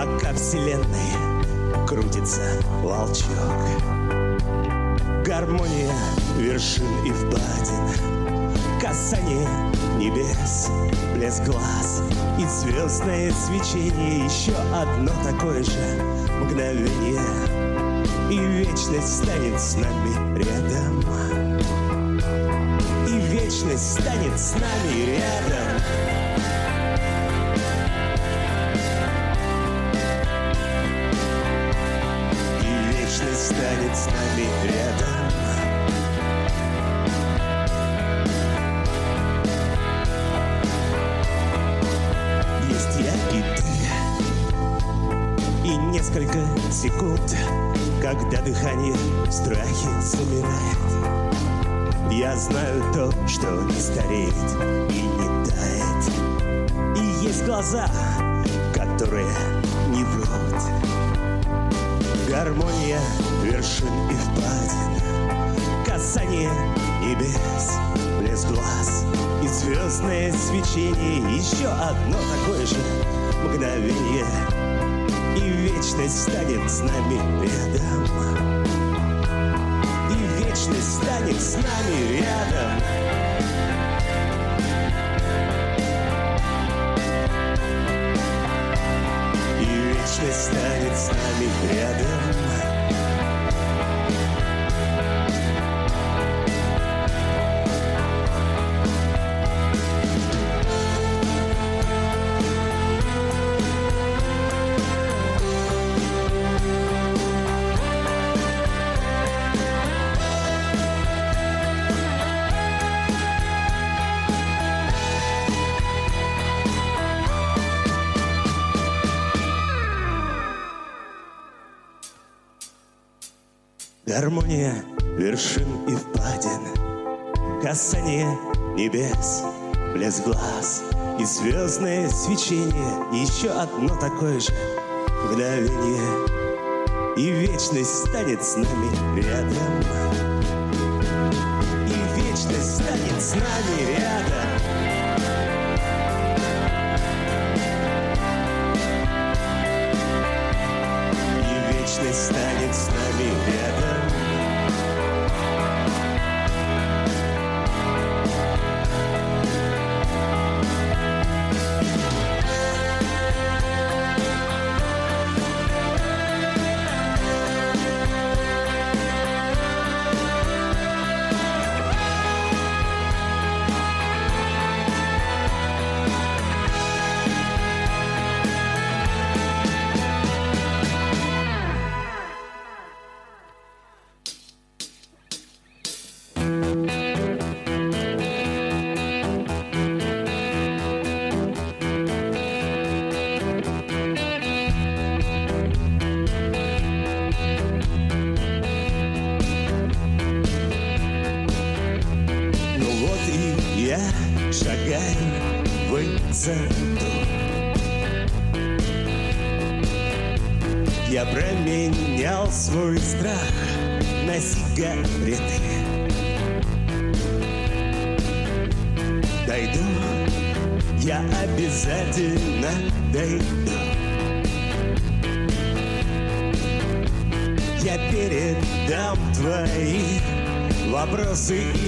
Пока вселенной крутится волчок. Гармония вершин и впадин Касание небес, блеск глаз И звездное свечение. Еще одно такое же мгновение И вечность станет с нами рядом. И вечность станет с нами рядом страхе замирает Я знаю то, что не стареет и не тает. И есть глаза, которые не врут. Гармония вершин и впадин. Касание небес, блеск глаз. И звездное свечение Еще одно такое же мгновение. И вечность станет с нами рядом Вечность станет с нами рядом Гармония вершин и впадин Касание небес, блеск глаз И звездное свечение. Еще одно такое же мгновение И вечность станет с нами рядом. И вечность станет с нами рядом See?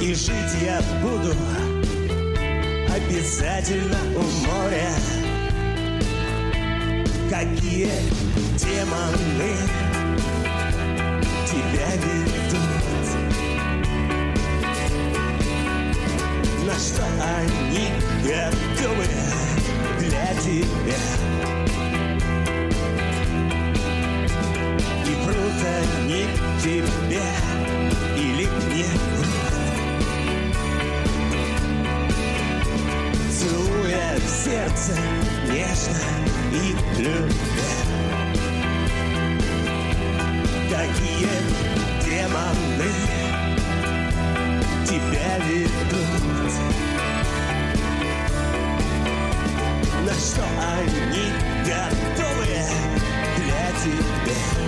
И жить я буду обязательно у моря. Какие демоны тебя ведут? На что они готовы для тебя? И врут они тебе или не врут в сердце нежно и любя. Какие демоны тебя ведут. На что они готовы для тебя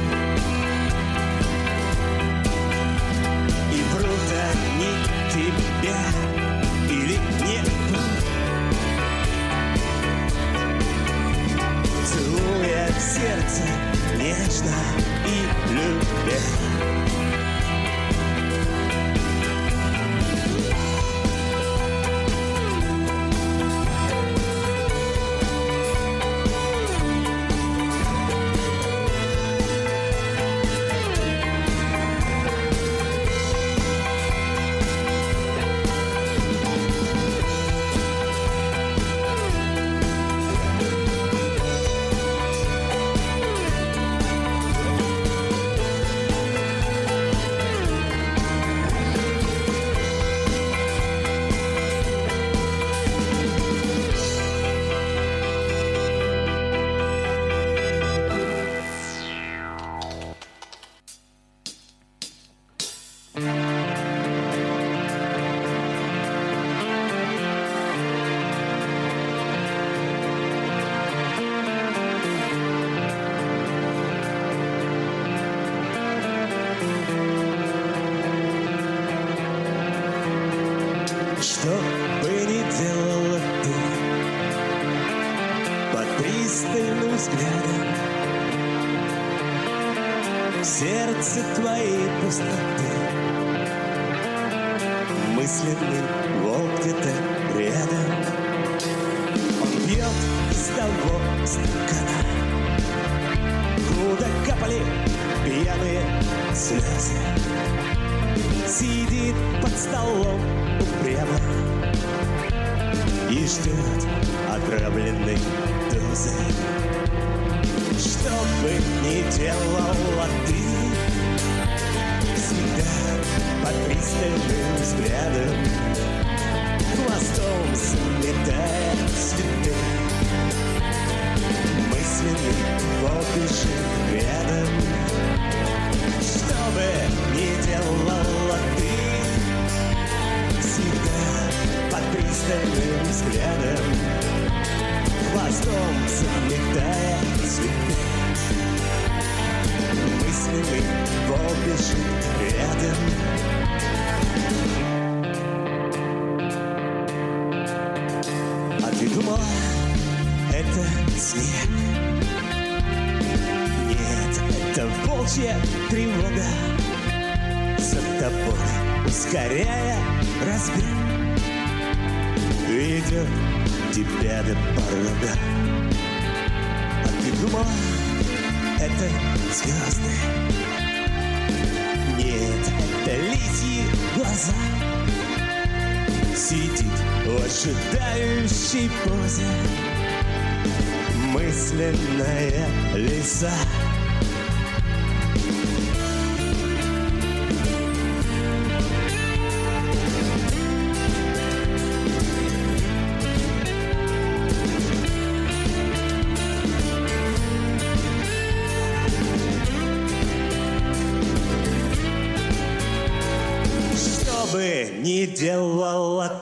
твоей пустоты Мысленный волк где-то рядом. Он пьет из того стакана. Куда капали пьяные слезы. Сидит под столом упрямо И ждет отравленной дозы. Что бы ни делала ты под пристальным взглядом ожидающей позе. Мысленная лиса делала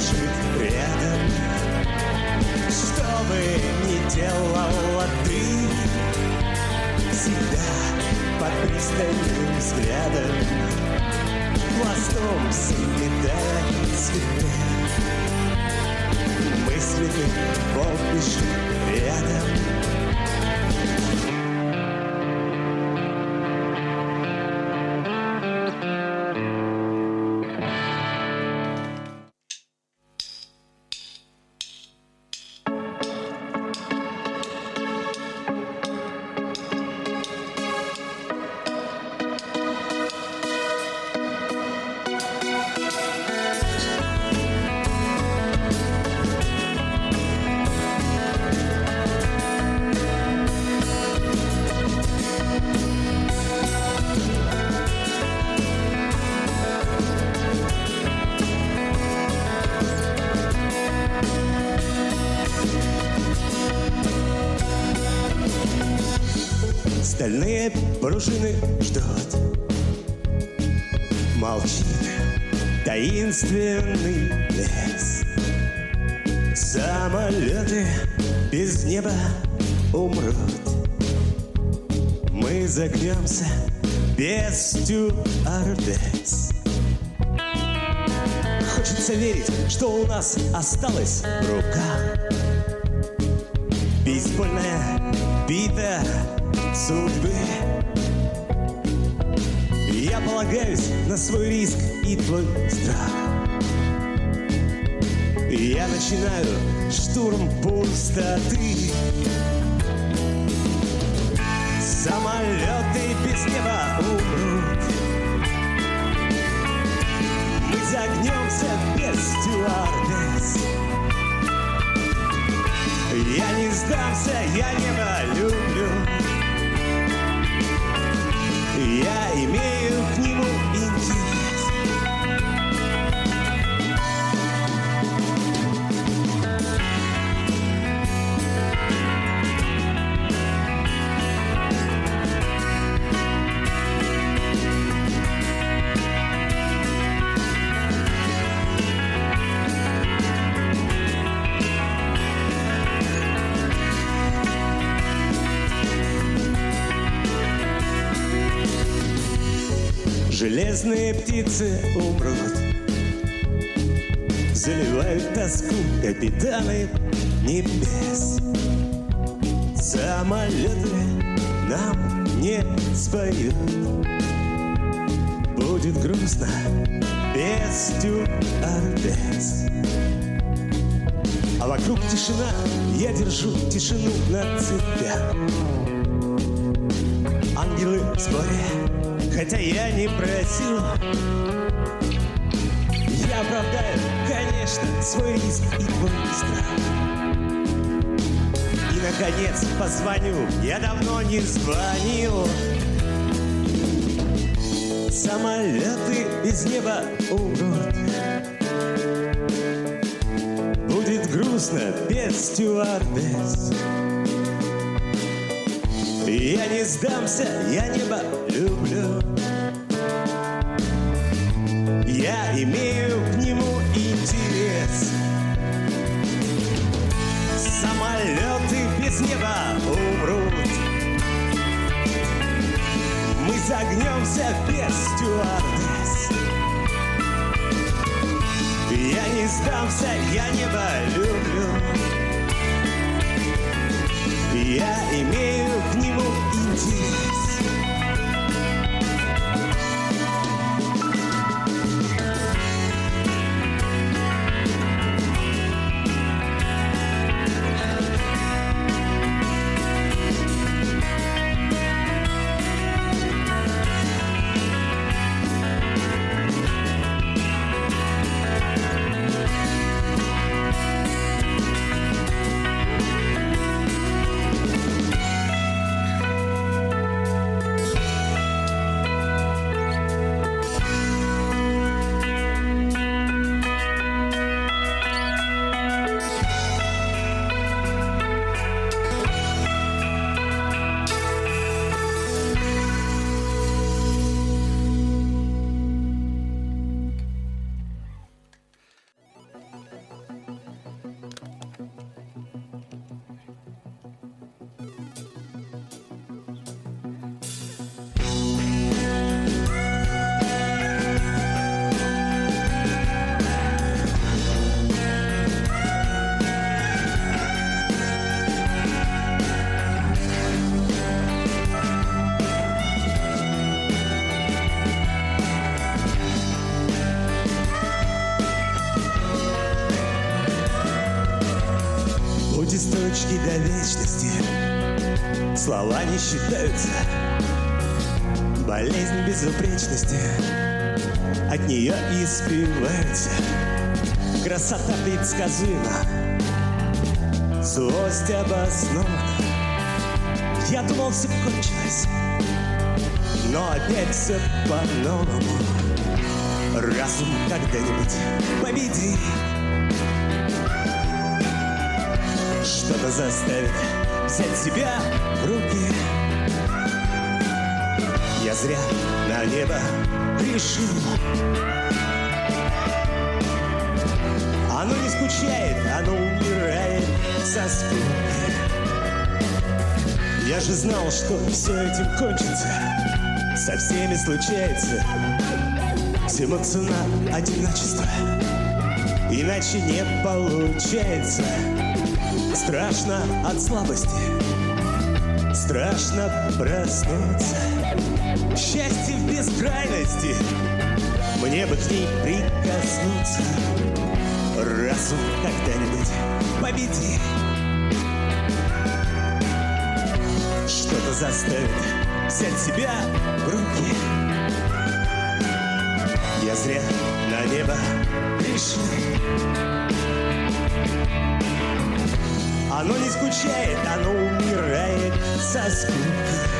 волк бежит рядом Что бы ни делала ты Всегда под пристальным взглядом. Хвостом заметая цветы Мысленный волк бежит рядом Пружины ждут Молчит таинственный лес. Самолеты без неба умрут. Мы загнемся без стюардесс. Хочется верить, что у нас осталось в руках Бейсбольная бита судьбы Я полагаюсь на свой риск и твой страх. Я начинаю штурм пустоты. Самолеты без неба умрут. Мы загнемся без стюардесс. Я не сдамся, я небо люблю я имею Железные птицы умрут. Заливают тоску капитаны небес. Самолеты нам не споют. Будет грустно без стюардесс. А вокруг тишина, я держу тишину на цепях. Ангелы в сборе хотя я не просил. Я оправдаю, конечно, свой риск и твой страх. И, наконец, позвоню, я давно не звонил. Самолеты из неба умрут Будет грустно без стюардесс я не сдамся, я небо люблю Я имею к нему интерес. Самолеты без неба умрут. Мы загнемся без стюардесс. Я не сдамся, я небо люблю я имею к нему интерес. Листочки до вечности. Слова не считаются. Болезнь безупречности. От нее и спивается Красота предсказуема. Злость обоснована Я думал, все кончилось. Но опять все по-новому. Разум когда-нибудь победит Что-то заставит взять себя в руки. Я зря на небо решил Оно не скучает, оно умирает со скуки Я же знал, что все этим кончится Со всеми случается Всему цена одиночества Иначе не получается Страшно от слабости. Страшно проснуться. Счастье в бескрайности. Мне бы к ней прикоснуться. Разум когда-нибудь победи Что-то заставит взять себя в руки. Я зря на небо оно не скучает, оно умирает со скуки.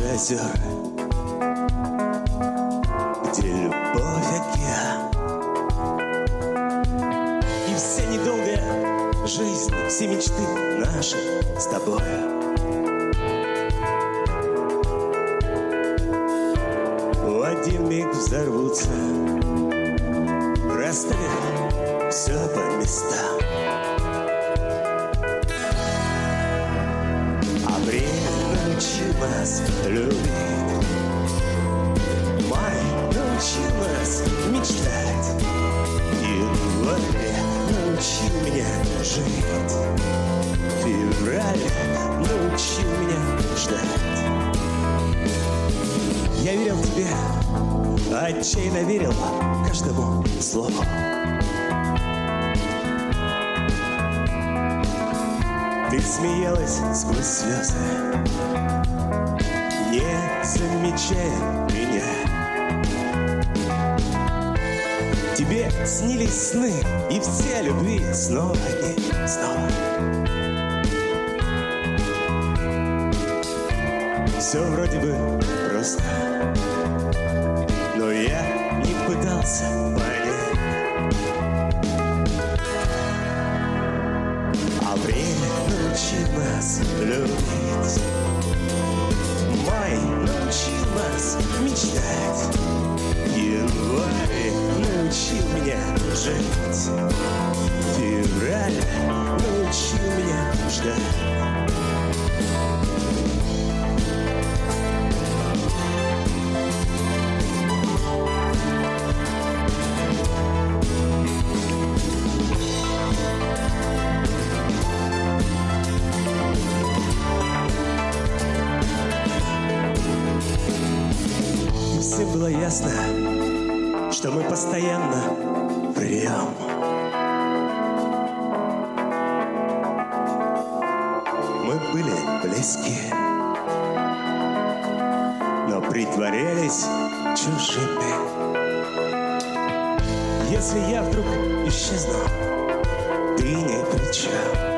озера, где любовь океан. И вся недолгая жизнь, все мечты наши с тобой. Любить. Май научил нас мечтать. Январь научил меня жить. Февраль научил меня ждать. Я верил тебе, отчаянно верил каждому слову. Ты смеялась сквозь слезы замечая меня. Тебе снились сны и все любви снова и снова. Все вроде бы просто Но я не пытался понять. А время научит нас любить Май научил нас мечтать. Январь научил меня жить Февраль научил меня ждать если было ясно, что мы постоянно врем. Мы были близки, но притворялись чужими. Если я вдруг исчезну, ты не при.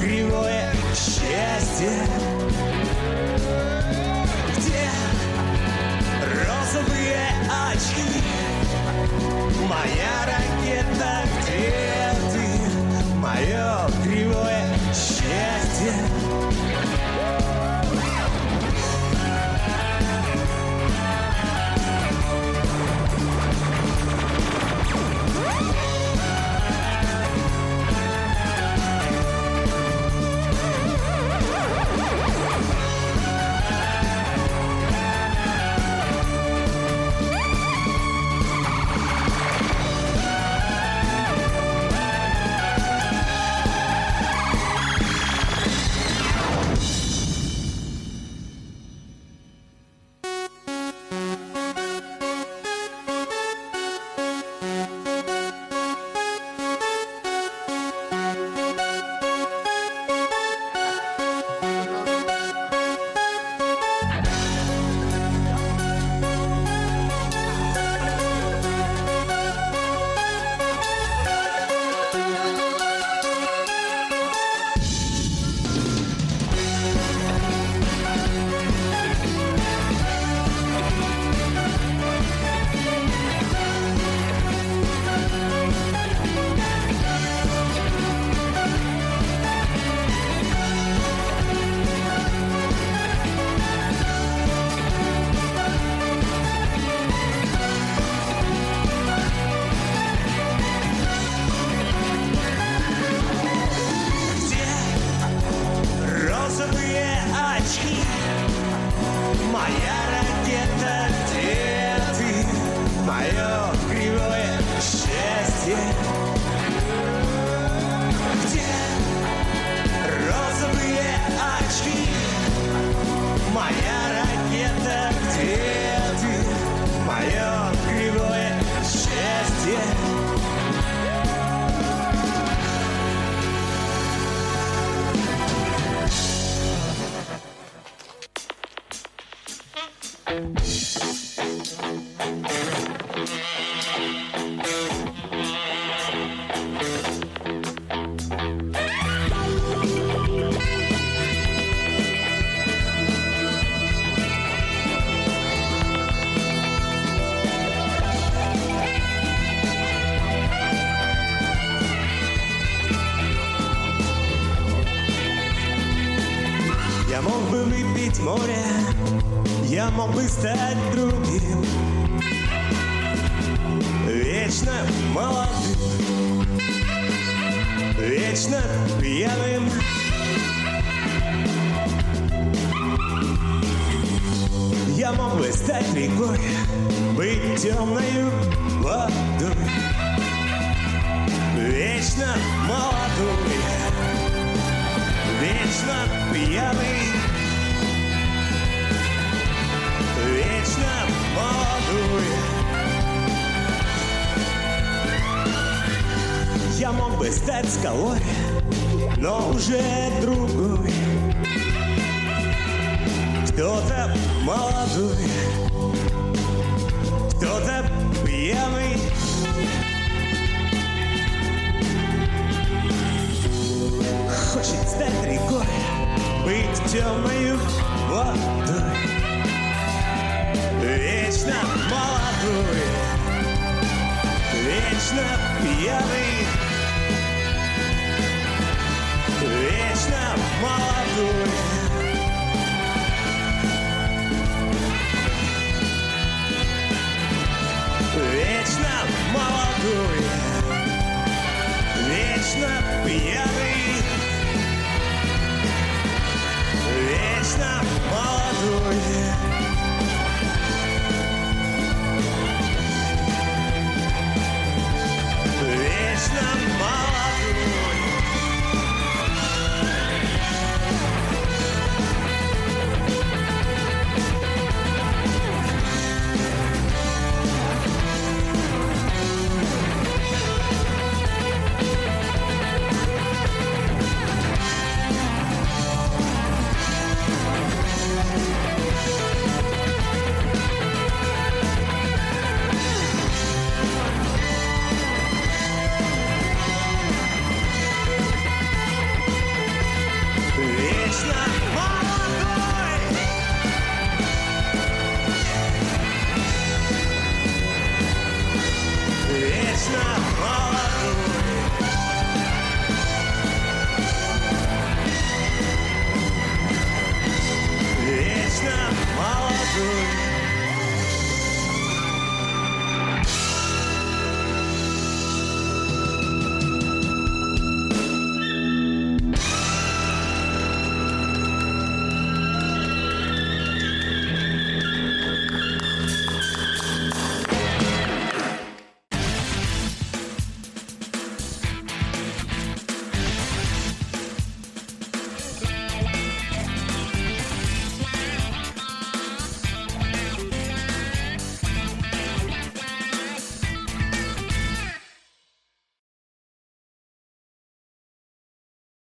кривое счастье. Вечно пьяным Я мог бы стать рекой Быть темною водой. Вечно молодой Вечно пьяный Я мог бы стать скалой Но уже другой. Кто-то молодой Кто-то пьяный. Хочет стать рекой Быть темною водой. Вечно молодой Вечно пьяный